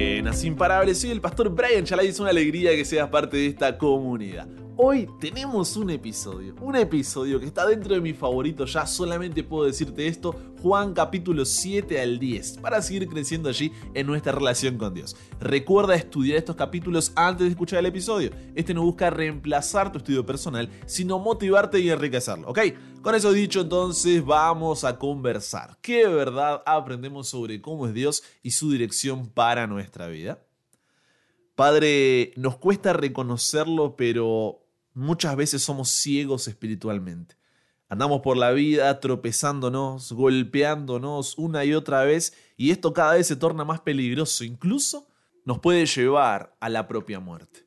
Buenas, imparables, soy el pastor Brian Chalai, es una alegría que seas parte de esta comunidad. Hoy tenemos un episodio, un episodio que está dentro de mi favorito, ya solamente puedo decirte esto, Juan capítulo 7 al 10, para seguir creciendo allí en nuestra relación con Dios. Recuerda estudiar estos capítulos antes de escuchar el episodio. Este no busca reemplazar tu estudio personal, sino motivarte y enriquecerlo, ¿ok? Con eso dicho, entonces vamos a conversar. ¿Qué verdad aprendemos sobre cómo es Dios y su dirección para nuestra vida? Padre, nos cuesta reconocerlo, pero muchas veces somos ciegos espiritualmente. Andamos por la vida tropezándonos, golpeándonos una y otra vez y esto cada vez se torna más peligroso, incluso nos puede llevar a la propia muerte.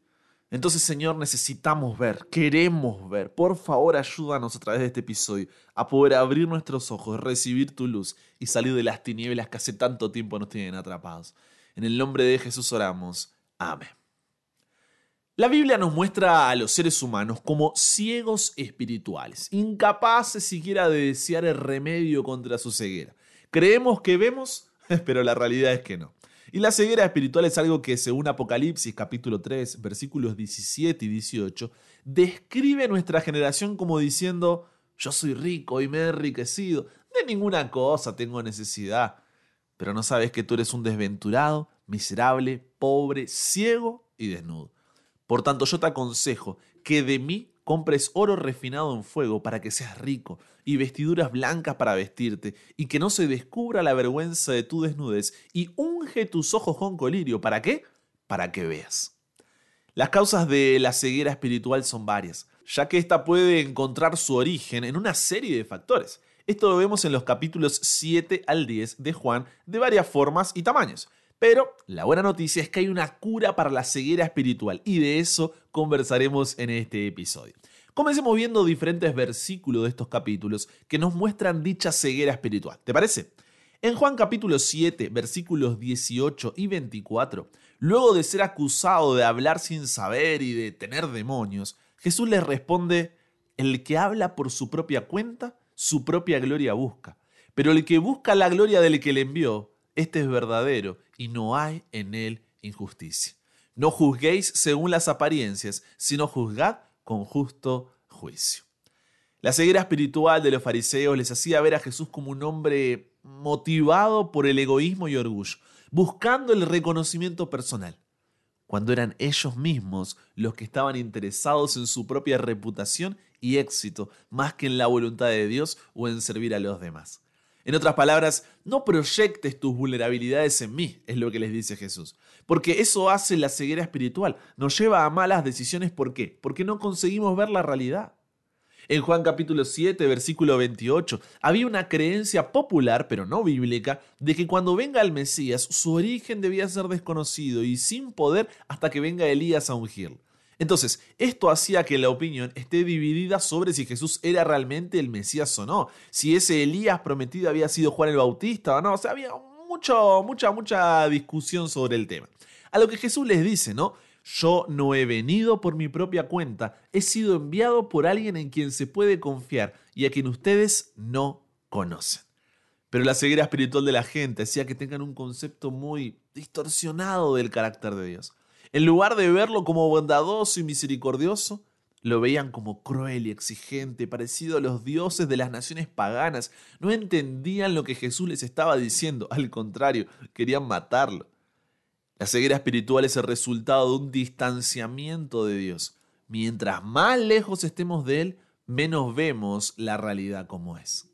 Entonces Señor necesitamos ver, queremos ver, por favor ayúdanos a través de este episodio a poder abrir nuestros ojos, recibir tu luz y salir de las tinieblas que hace tanto tiempo nos tienen atrapados. En el nombre de Jesús oramos. Amén. La Biblia nos muestra a los seres humanos como ciegos espirituales, incapaces siquiera de desear el remedio contra su ceguera. Creemos que vemos, pero la realidad es que no. Y la ceguera espiritual es algo que, según Apocalipsis capítulo 3, versículos 17 y 18, describe nuestra generación como diciendo, yo soy rico y me he enriquecido, de ninguna cosa tengo necesidad, pero no sabes que tú eres un desventurado, miserable, pobre, ciego y desnudo. Por tanto, yo te aconsejo que de mí compres oro refinado en fuego para que seas rico, y vestiduras blancas para vestirte, y que no se descubra la vergüenza de tu desnudez, y unge tus ojos con colirio. ¿Para qué? Para que veas. Las causas de la ceguera espiritual son varias, ya que ésta puede encontrar su origen en una serie de factores. Esto lo vemos en los capítulos 7 al 10 de Juan de varias formas y tamaños. Pero la buena noticia es que hay una cura para la ceguera espiritual y de eso conversaremos en este episodio. Comencemos viendo diferentes versículos de estos capítulos que nos muestran dicha ceguera espiritual. ¿Te parece? En Juan capítulo 7, versículos 18 y 24, luego de ser acusado de hablar sin saber y de tener demonios, Jesús les responde, el que habla por su propia cuenta, su propia gloria busca. Pero el que busca la gloria del que le envió, este es verdadero y no hay en él injusticia. No juzguéis según las apariencias, sino juzgad con justo juicio. La ceguera espiritual de los fariseos les hacía ver a Jesús como un hombre motivado por el egoísmo y orgullo, buscando el reconocimiento personal, cuando eran ellos mismos los que estaban interesados en su propia reputación y éxito, más que en la voluntad de Dios o en servir a los demás. En otras palabras, no proyectes tus vulnerabilidades en mí, es lo que les dice Jesús. Porque eso hace la ceguera espiritual, nos lleva a malas decisiones. ¿Por qué? Porque no conseguimos ver la realidad. En Juan capítulo 7, versículo 28, había una creencia popular, pero no bíblica, de que cuando venga el Mesías, su origen debía ser desconocido y sin poder hasta que venga Elías a ungirlo. Entonces, esto hacía que la opinión esté dividida sobre si Jesús era realmente el Mesías o no, si ese Elías prometido había sido Juan el Bautista o no, o sea, había mucho, mucha, mucha discusión sobre el tema. A lo que Jesús les dice, ¿no? Yo no he venido por mi propia cuenta, he sido enviado por alguien en quien se puede confiar y a quien ustedes no conocen. Pero la ceguera espiritual de la gente hacía que tengan un concepto muy distorsionado del carácter de Dios. En lugar de verlo como bondadoso y misericordioso, lo veían como cruel y exigente, parecido a los dioses de las naciones paganas. No entendían lo que Jesús les estaba diciendo, al contrario, querían matarlo. La ceguera espiritual es el resultado de un distanciamiento de Dios. Mientras más lejos estemos de Él, menos vemos la realidad como es.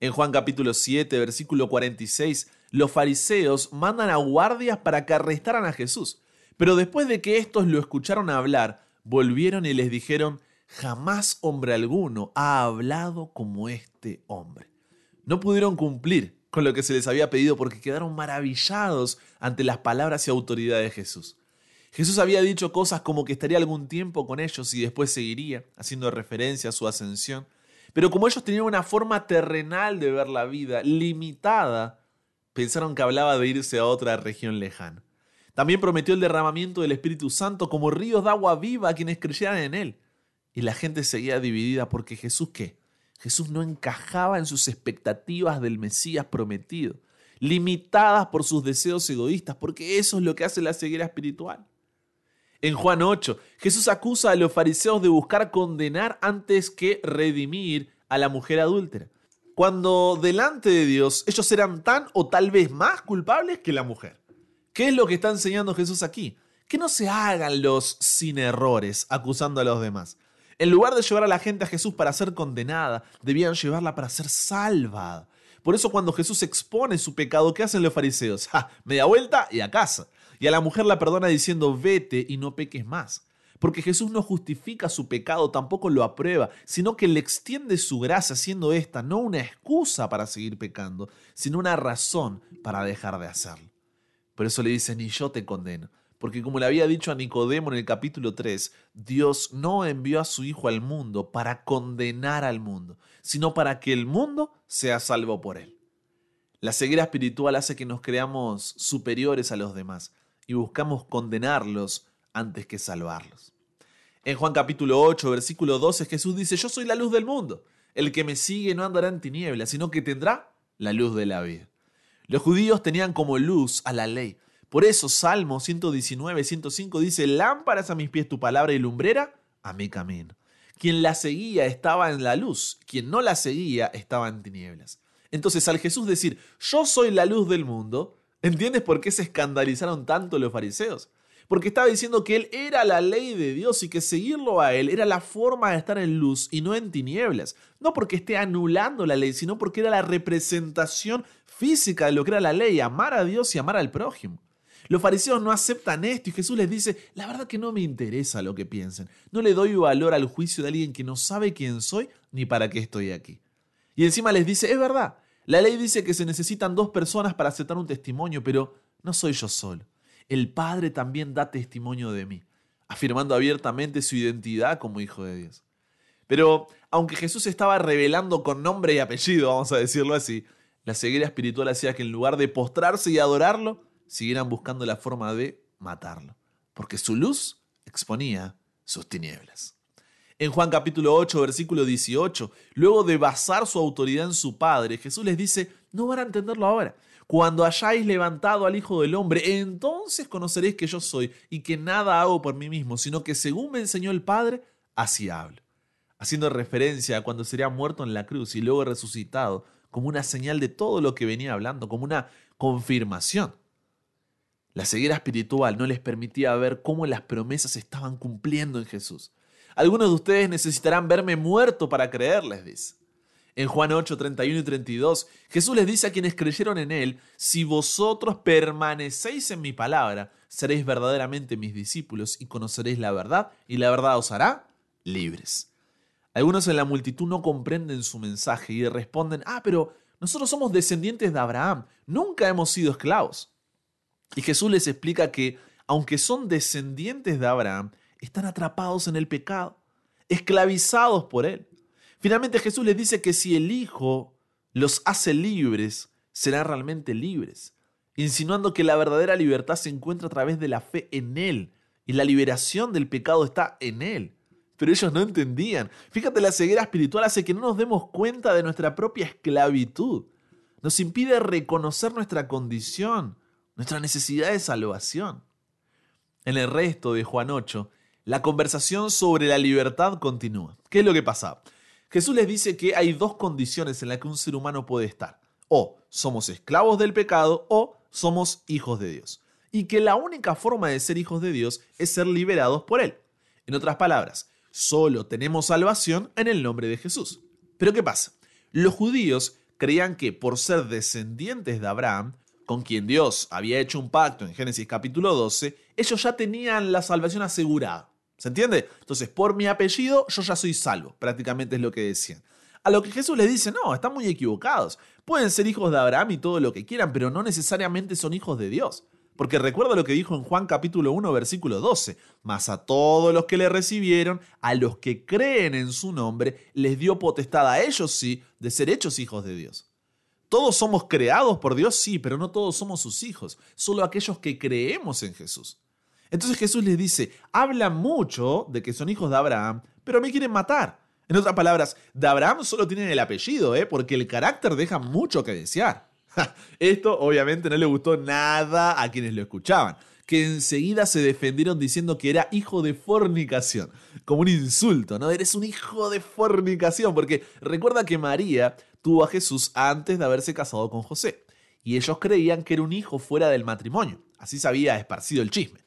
En Juan capítulo 7, versículo 46, los fariseos mandan a guardias para que arrestaran a Jesús. Pero después de que estos lo escucharon hablar, volvieron y les dijeron, jamás hombre alguno ha hablado como este hombre. No pudieron cumplir con lo que se les había pedido porque quedaron maravillados ante las palabras y autoridad de Jesús. Jesús había dicho cosas como que estaría algún tiempo con ellos y después seguiría, haciendo referencia a su ascensión. Pero como ellos tenían una forma terrenal de ver la vida, limitada, pensaron que hablaba de irse a otra región lejana. También prometió el derramamiento del Espíritu Santo como ríos de agua viva a quienes creyeran en Él. Y la gente seguía dividida porque Jesús qué? Jesús no encajaba en sus expectativas del Mesías prometido. limitadas por sus deseos egoístas, porque eso es lo que hace la ceguera espiritual. En Juan 8, Jesús acusa a los fariseos de buscar condenar antes que redimir a la mujer adúltera, cuando delante de Dios ellos eran tan o tal vez más culpables que la mujer. ¿Qué es lo que está enseñando Jesús aquí? Que no se hagan los sin errores acusando a los demás. En lugar de llevar a la gente a Jesús para ser condenada, debían llevarla para ser salvada. Por eso cuando Jesús expone su pecado, ¿qué hacen los fariseos? ¡Ja! Media vuelta y a casa. Y a la mujer la perdona diciendo, vete y no peques más. Porque Jesús no justifica su pecado, tampoco lo aprueba, sino que le extiende su gracia, siendo esta no una excusa para seguir pecando, sino una razón para dejar de hacerlo. Por eso le dice, ni yo te condeno. Porque como le había dicho a Nicodemo en el capítulo 3, Dios no envió a su Hijo al mundo para condenar al mundo, sino para que el mundo sea salvo por él. La ceguera espiritual hace que nos creamos superiores a los demás y buscamos condenarlos antes que salvarlos. En Juan capítulo 8, versículo 12, Jesús dice, yo soy la luz del mundo. El que me sigue no andará en tinieblas, sino que tendrá la luz de la vida. Los judíos tenían como luz a la ley. Por eso Salmo 119, 105 dice, lámparas a mis pies tu palabra y lumbrera a mi camino. Quien la seguía estaba en la luz, quien no la seguía estaba en tinieblas. Entonces al Jesús decir, yo soy la luz del mundo, ¿entiendes por qué se escandalizaron tanto los fariseos? Porque estaba diciendo que él era la ley de Dios y que seguirlo a él era la forma de estar en luz y no en tinieblas. No porque esté anulando la ley, sino porque era la representación física de lo que era la ley, amar a Dios y amar al prójimo. Los fariseos no aceptan esto y Jesús les dice, la verdad que no me interesa lo que piensen. No le doy valor al juicio de alguien que no sabe quién soy ni para qué estoy aquí. Y encima les dice, es verdad, la ley dice que se necesitan dos personas para aceptar un testimonio, pero no soy yo solo. El Padre también da testimonio de mí, afirmando abiertamente su identidad como Hijo de Dios. Pero aunque Jesús estaba revelando con nombre y apellido, vamos a decirlo así, la ceguera espiritual hacía que en lugar de postrarse y adorarlo, siguieran buscando la forma de matarlo, porque su luz exponía sus tinieblas. En Juan capítulo 8, versículo 18, luego de basar su autoridad en su Padre, Jesús les dice, no van a entenderlo ahora. Cuando hayáis levantado al Hijo del Hombre, entonces conoceréis que yo soy y que nada hago por mí mismo, sino que según me enseñó el Padre, así hablo. Haciendo referencia a cuando sería muerto en la cruz y luego resucitado, como una señal de todo lo que venía hablando, como una confirmación. La ceguera espiritual no les permitía ver cómo las promesas estaban cumpliendo en Jesús. Algunos de ustedes necesitarán verme muerto para creerles, dice. En Juan 8, 31 y 32, Jesús les dice a quienes creyeron en Él, si vosotros permanecéis en mi palabra, seréis verdaderamente mis discípulos y conoceréis la verdad, y la verdad os hará libres. Algunos en la multitud no comprenden su mensaje y responden, ah, pero nosotros somos descendientes de Abraham, nunca hemos sido esclavos. Y Jesús les explica que, aunque son descendientes de Abraham, están atrapados en el pecado, esclavizados por él. Finalmente Jesús les dice que si el Hijo los hace libres, serán realmente libres, insinuando que la verdadera libertad se encuentra a través de la fe en Él y la liberación del pecado está en Él pero ellos no entendían. Fíjate, la ceguera espiritual hace que no nos demos cuenta de nuestra propia esclavitud. Nos impide reconocer nuestra condición, nuestra necesidad de salvación. En el resto de Juan 8, la conversación sobre la libertad continúa. ¿Qué es lo que pasa? Jesús les dice que hay dos condiciones en las que un ser humano puede estar. O somos esclavos del pecado o somos hijos de Dios. Y que la única forma de ser hijos de Dios es ser liberados por Él. En otras palabras, Solo tenemos salvación en el nombre de Jesús. Pero ¿qué pasa? Los judíos creían que por ser descendientes de Abraham, con quien Dios había hecho un pacto en Génesis capítulo 12, ellos ya tenían la salvación asegurada. ¿Se entiende? Entonces, por mi apellido, yo ya soy salvo. Prácticamente es lo que decían. A lo que Jesús les dice, no, están muy equivocados. Pueden ser hijos de Abraham y todo lo que quieran, pero no necesariamente son hijos de Dios. Porque recuerda lo que dijo en Juan capítulo 1 versículo 12, mas a todos los que le recibieron, a los que creen en su nombre, les dio potestad a ellos sí de ser hechos hijos de Dios. Todos somos creados por Dios, sí, pero no todos somos sus hijos, solo aquellos que creemos en Jesús. Entonces Jesús les dice, hablan mucho de que son hijos de Abraham, pero me quieren matar. En otras palabras, de Abraham solo tienen el apellido, ¿eh? porque el carácter deja mucho que desear. Esto obviamente no le gustó nada a quienes lo escuchaban, que enseguida se defendieron diciendo que era hijo de fornicación, como un insulto, ¿no? Eres un hijo de fornicación, porque recuerda que María tuvo a Jesús antes de haberse casado con José, y ellos creían que era un hijo fuera del matrimonio, así se había esparcido el chisme.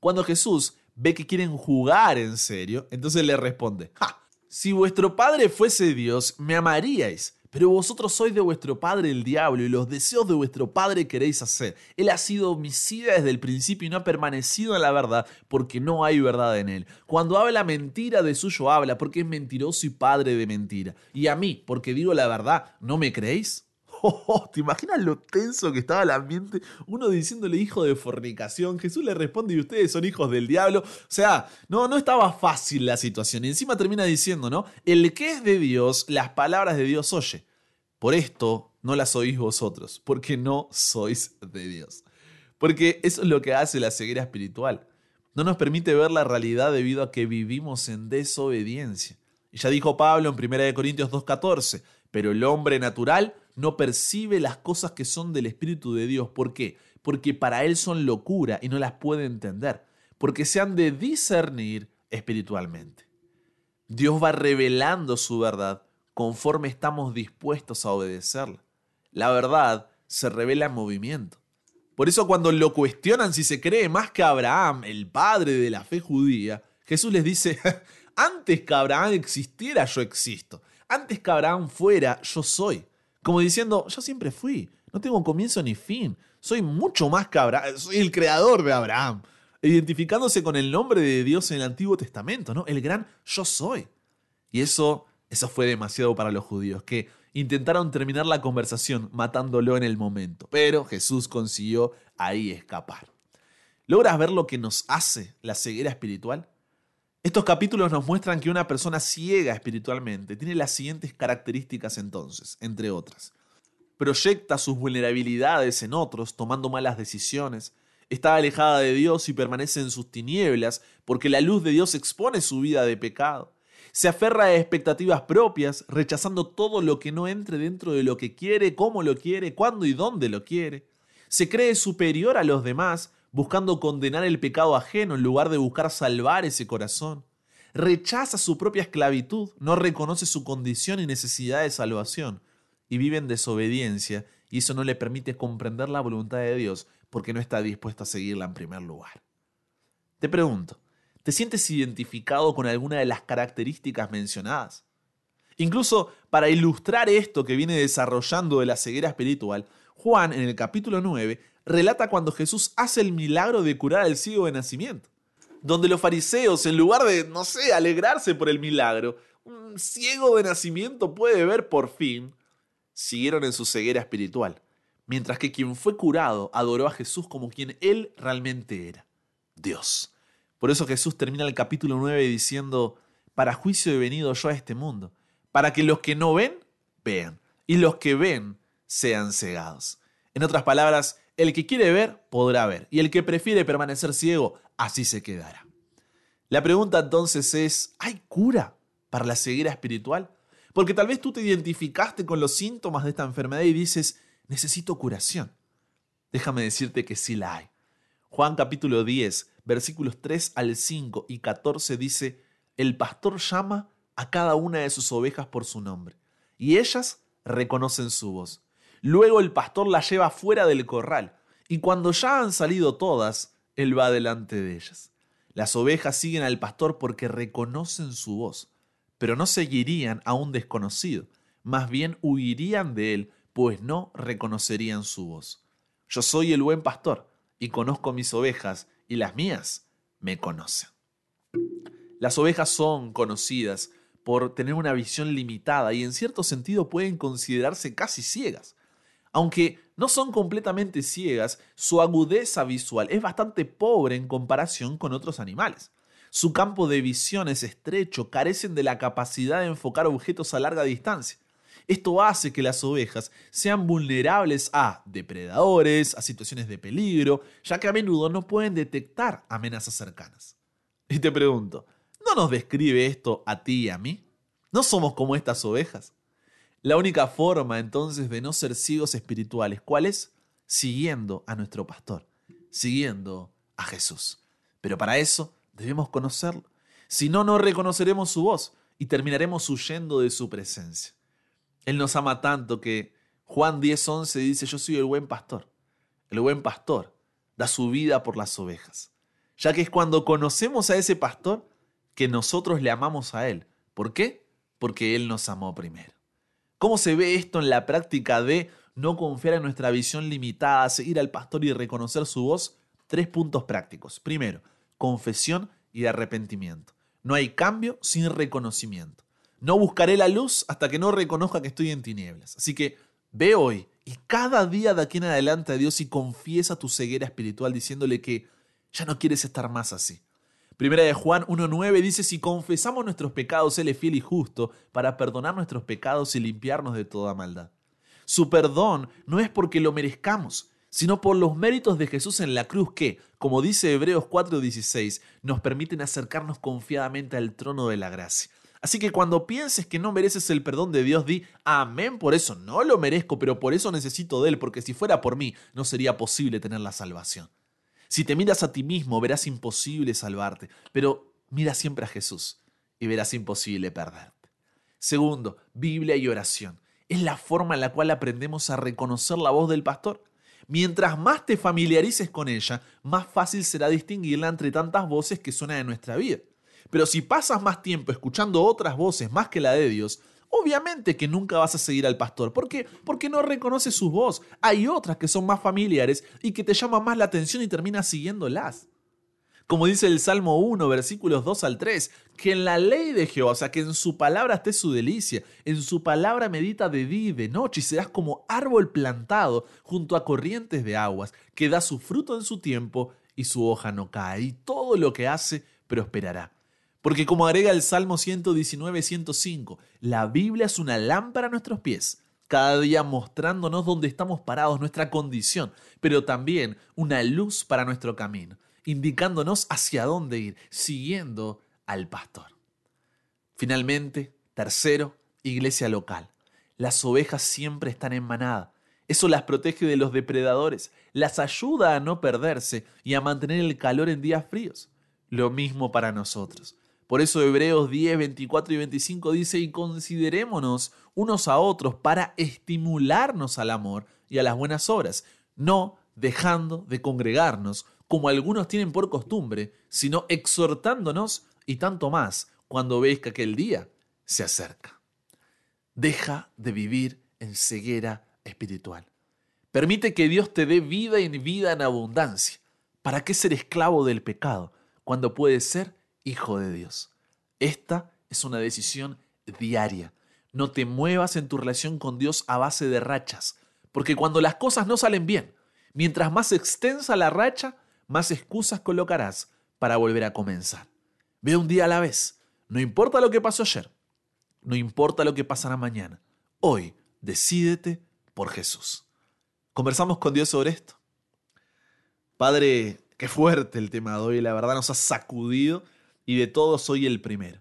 Cuando Jesús ve que quieren jugar en serio, entonces le responde, ¡Ja! Si vuestro padre fuese Dios, me amaríais pero vosotros sois de vuestro padre el diablo y los deseos de vuestro padre queréis hacer. Él ha sido homicida desde el principio y no ha permanecido en la verdad porque no hay verdad en él. Cuando habla mentira de suyo habla porque es mentiroso y padre de mentira. Y a mí, porque digo la verdad, ¿no me creéis? Oh, ¿Te imaginas lo tenso que estaba el ambiente? Uno diciéndole hijo de fornicación. Jesús le responde y ustedes son hijos del diablo. O sea, no, no estaba fácil la situación. Y encima termina diciendo, ¿no? El que es de Dios, las palabras de Dios oye. Por esto no las oís vosotros, porque no sois de Dios. Porque eso es lo que hace la ceguera espiritual. No nos permite ver la realidad debido a que vivimos en desobediencia. Y ya dijo Pablo en 1 Corintios 2.14, pero el hombre natural no percibe las cosas que son del Espíritu de Dios. ¿Por qué? Porque para él son locura y no las puede entender, porque se han de discernir espiritualmente. Dios va revelando su verdad conforme estamos dispuestos a obedecerla. La verdad se revela en movimiento. Por eso cuando lo cuestionan si se cree más que Abraham, el padre de la fe judía, Jesús les dice, antes que Abraham existiera, yo existo. Antes que Abraham fuera, yo soy. Como diciendo, yo siempre fui, no tengo comienzo ni fin, soy mucho más que Abraham, soy el creador de Abraham, identificándose con el nombre de Dios en el Antiguo Testamento, ¿no? El gran yo soy. Y eso, eso fue demasiado para los judíos, que intentaron terminar la conversación matándolo en el momento, pero Jesús consiguió ahí escapar. ¿Logras ver lo que nos hace la ceguera espiritual? Estos capítulos nos muestran que una persona ciega espiritualmente tiene las siguientes características entonces, entre otras. Proyecta sus vulnerabilidades en otros tomando malas decisiones, está alejada de Dios y permanece en sus tinieblas porque la luz de Dios expone su vida de pecado. Se aferra a expectativas propias, rechazando todo lo que no entre dentro de lo que quiere, cómo lo quiere, cuándo y dónde lo quiere. Se cree superior a los demás, buscando condenar el pecado ajeno en lugar de buscar salvar ese corazón. Rechaza su propia esclavitud, no reconoce su condición y necesidad de salvación, y vive en desobediencia, y eso no le permite comprender la voluntad de Dios, porque no está dispuesto a seguirla en primer lugar. Te pregunto, ¿te sientes identificado con alguna de las características mencionadas? Incluso para ilustrar esto que viene desarrollando de la ceguera espiritual, Juan en el capítulo 9 relata cuando Jesús hace el milagro de curar al ciego de nacimiento. Donde los fariseos, en lugar de, no sé, alegrarse por el milagro, un ciego de nacimiento puede ver por fin, siguieron en su ceguera espiritual. Mientras que quien fue curado adoró a Jesús como quien él realmente era, Dios. Por eso Jesús termina el capítulo 9 diciendo, para juicio he venido yo a este mundo, para que los que no ven, vean, y los que ven, sean cegados. En otras palabras, el que quiere ver, podrá ver, y el que prefiere permanecer ciego, así se quedará. La pregunta entonces es, ¿hay cura para la ceguera espiritual? Porque tal vez tú te identificaste con los síntomas de esta enfermedad y dices, necesito curación. Déjame decirte que sí la hay. Juan capítulo 10, versículos 3 al 5 y 14 dice, el pastor llama a cada una de sus ovejas por su nombre, y ellas reconocen su voz. Luego el pastor la lleva fuera del corral, y cuando ya han salido todas, él va delante de ellas. Las ovejas siguen al pastor porque reconocen su voz, pero no seguirían a un desconocido, más bien huirían de él, pues no reconocerían su voz. Yo soy el buen pastor, y conozco mis ovejas, y las mías me conocen. Las ovejas son conocidas por tener una visión limitada y en cierto sentido pueden considerarse casi ciegas. Aunque no son completamente ciegas, su agudeza visual es bastante pobre en comparación con otros animales. Su campo de visión es estrecho, carecen de la capacidad de enfocar objetos a larga distancia. Esto hace que las ovejas sean vulnerables a depredadores, a situaciones de peligro, ya que a menudo no pueden detectar amenazas cercanas. Y te pregunto, ¿no nos describe esto a ti y a mí? ¿No somos como estas ovejas? La única forma entonces de no ser ciegos espirituales, ¿cuál es? Siguiendo a nuestro pastor, siguiendo a Jesús. Pero para eso debemos conocerlo. Si no, no reconoceremos su voz y terminaremos huyendo de su presencia. Él nos ama tanto que Juan 10:11 dice, yo soy el buen pastor. El buen pastor da su vida por las ovejas. Ya que es cuando conocemos a ese pastor que nosotros le amamos a Él. ¿Por qué? Porque Él nos amó primero. ¿Cómo se ve esto en la práctica de no confiar en nuestra visión limitada, seguir al pastor y reconocer su voz? Tres puntos prácticos. Primero, confesión y arrepentimiento. No hay cambio sin reconocimiento. No buscaré la luz hasta que no reconozca que estoy en tinieblas. Así que ve hoy y cada día de aquí en adelante a Dios y confiesa tu ceguera espiritual diciéndole que ya no quieres estar más así. Primera de Juan 1.9 dice, si confesamos nuestros pecados, Él es fiel y justo para perdonar nuestros pecados y limpiarnos de toda maldad. Su perdón no es porque lo merezcamos, sino por los méritos de Jesús en la cruz que, como dice Hebreos 4.16, nos permiten acercarnos confiadamente al trono de la gracia. Así que cuando pienses que no mereces el perdón de Dios, di, amén, por eso no lo merezco, pero por eso necesito de Él, porque si fuera por mí, no sería posible tener la salvación. Si te miras a ti mismo, verás imposible salvarte, pero mira siempre a Jesús y verás imposible perderte. Segundo, Biblia y oración. Es la forma en la cual aprendemos a reconocer la voz del pastor. Mientras más te familiarices con ella, más fácil será distinguirla entre tantas voces que suenan en nuestra vida. Pero si pasas más tiempo escuchando otras voces más que la de Dios, Obviamente que nunca vas a seguir al pastor. ¿Por qué? Porque no reconoces su voz. Hay otras que son más familiares y que te llaman más la atención y terminas siguiéndolas. Como dice el Salmo 1, versículos 2 al 3, que en la ley de Jehová, o sea, que en su palabra esté su delicia, en su palabra medita de día y de noche y serás como árbol plantado junto a corrientes de aguas, que da su fruto en su tiempo y su hoja no cae, y todo lo que hace prosperará. Porque como agrega el Salmo 119, 105, la Biblia es una lámpara a nuestros pies, cada día mostrándonos dónde estamos parados, nuestra condición, pero también una luz para nuestro camino, indicándonos hacia dónde ir, siguiendo al pastor. Finalmente, tercero, iglesia local. Las ovejas siempre están en manada. Eso las protege de los depredadores, las ayuda a no perderse y a mantener el calor en días fríos. Lo mismo para nosotros. Por eso Hebreos 10, 24 y 25 dice, y considerémonos unos a otros para estimularnos al amor y a las buenas obras, no dejando de congregarnos, como algunos tienen por costumbre, sino exhortándonos y tanto más cuando veis que aquel día se acerca. Deja de vivir en ceguera espiritual. Permite que Dios te dé vida y vida en abundancia. ¿Para qué ser esclavo del pecado cuando puedes ser hijo de Dios. Esta es una decisión diaria. No te muevas en tu relación con Dios a base de rachas, porque cuando las cosas no salen bien, mientras más extensa la racha, más excusas colocarás para volver a comenzar. Ve un día a la vez. No importa lo que pasó ayer, no importa lo que pasará mañana. Hoy decídete por Jesús. Conversamos con Dios sobre esto. Padre, qué fuerte el tema de hoy, la verdad nos ha sacudido y de todos soy el primero.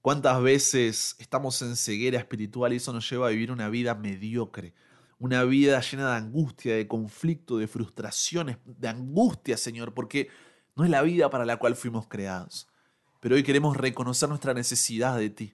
¿Cuántas veces estamos en ceguera espiritual y eso nos lleva a vivir una vida mediocre? Una vida llena de angustia, de conflicto, de frustraciones, de angustia, Señor, porque no es la vida para la cual fuimos creados. Pero hoy queremos reconocer nuestra necesidad de ti.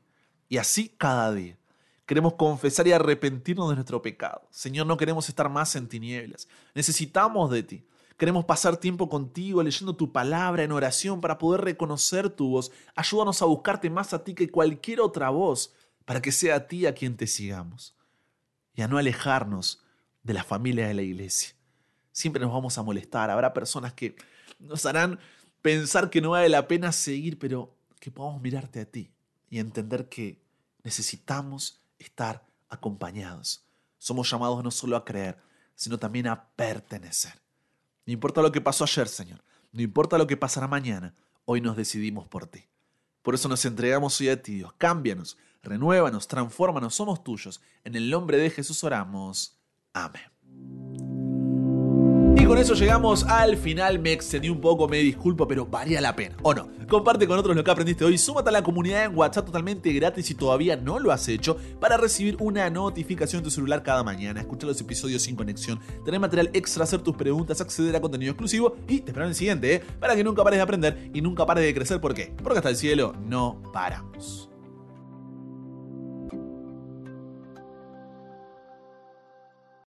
Y así cada día. Queremos confesar y arrepentirnos de nuestro pecado. Señor, no queremos estar más en tinieblas. Necesitamos de ti. Queremos pasar tiempo contigo leyendo tu palabra en oración para poder reconocer tu voz. Ayúdanos a buscarte más a ti que cualquier otra voz para que sea a ti a quien te sigamos. Y a no alejarnos de la familia de la iglesia. Siempre nos vamos a molestar. Habrá personas que nos harán pensar que no vale la pena seguir, pero que podamos mirarte a ti y entender que necesitamos estar acompañados. Somos llamados no solo a creer, sino también a pertenecer. No importa lo que pasó ayer, Señor. No importa lo que pasará mañana. Hoy nos decidimos por ti. Por eso nos entregamos hoy a ti, Dios. Cámbianos, renuévanos, transfórmanos, somos tuyos. En el nombre de Jesús oramos. Amén. Y con eso llegamos al final. Me excedí un poco, me disculpo, pero valía la pena. ¿O no? Comparte con otros lo que aprendiste hoy. Súmate a la comunidad en WhatsApp totalmente gratis si todavía no lo has hecho para recibir una notificación en tu celular cada mañana. Escuchar los episodios sin conexión, tener material extra, hacer tus preguntas, acceder a contenido exclusivo y te espero en el siguiente, ¿eh? Para que nunca pares de aprender y nunca pares de crecer. ¿Por qué? Porque hasta el cielo no paramos.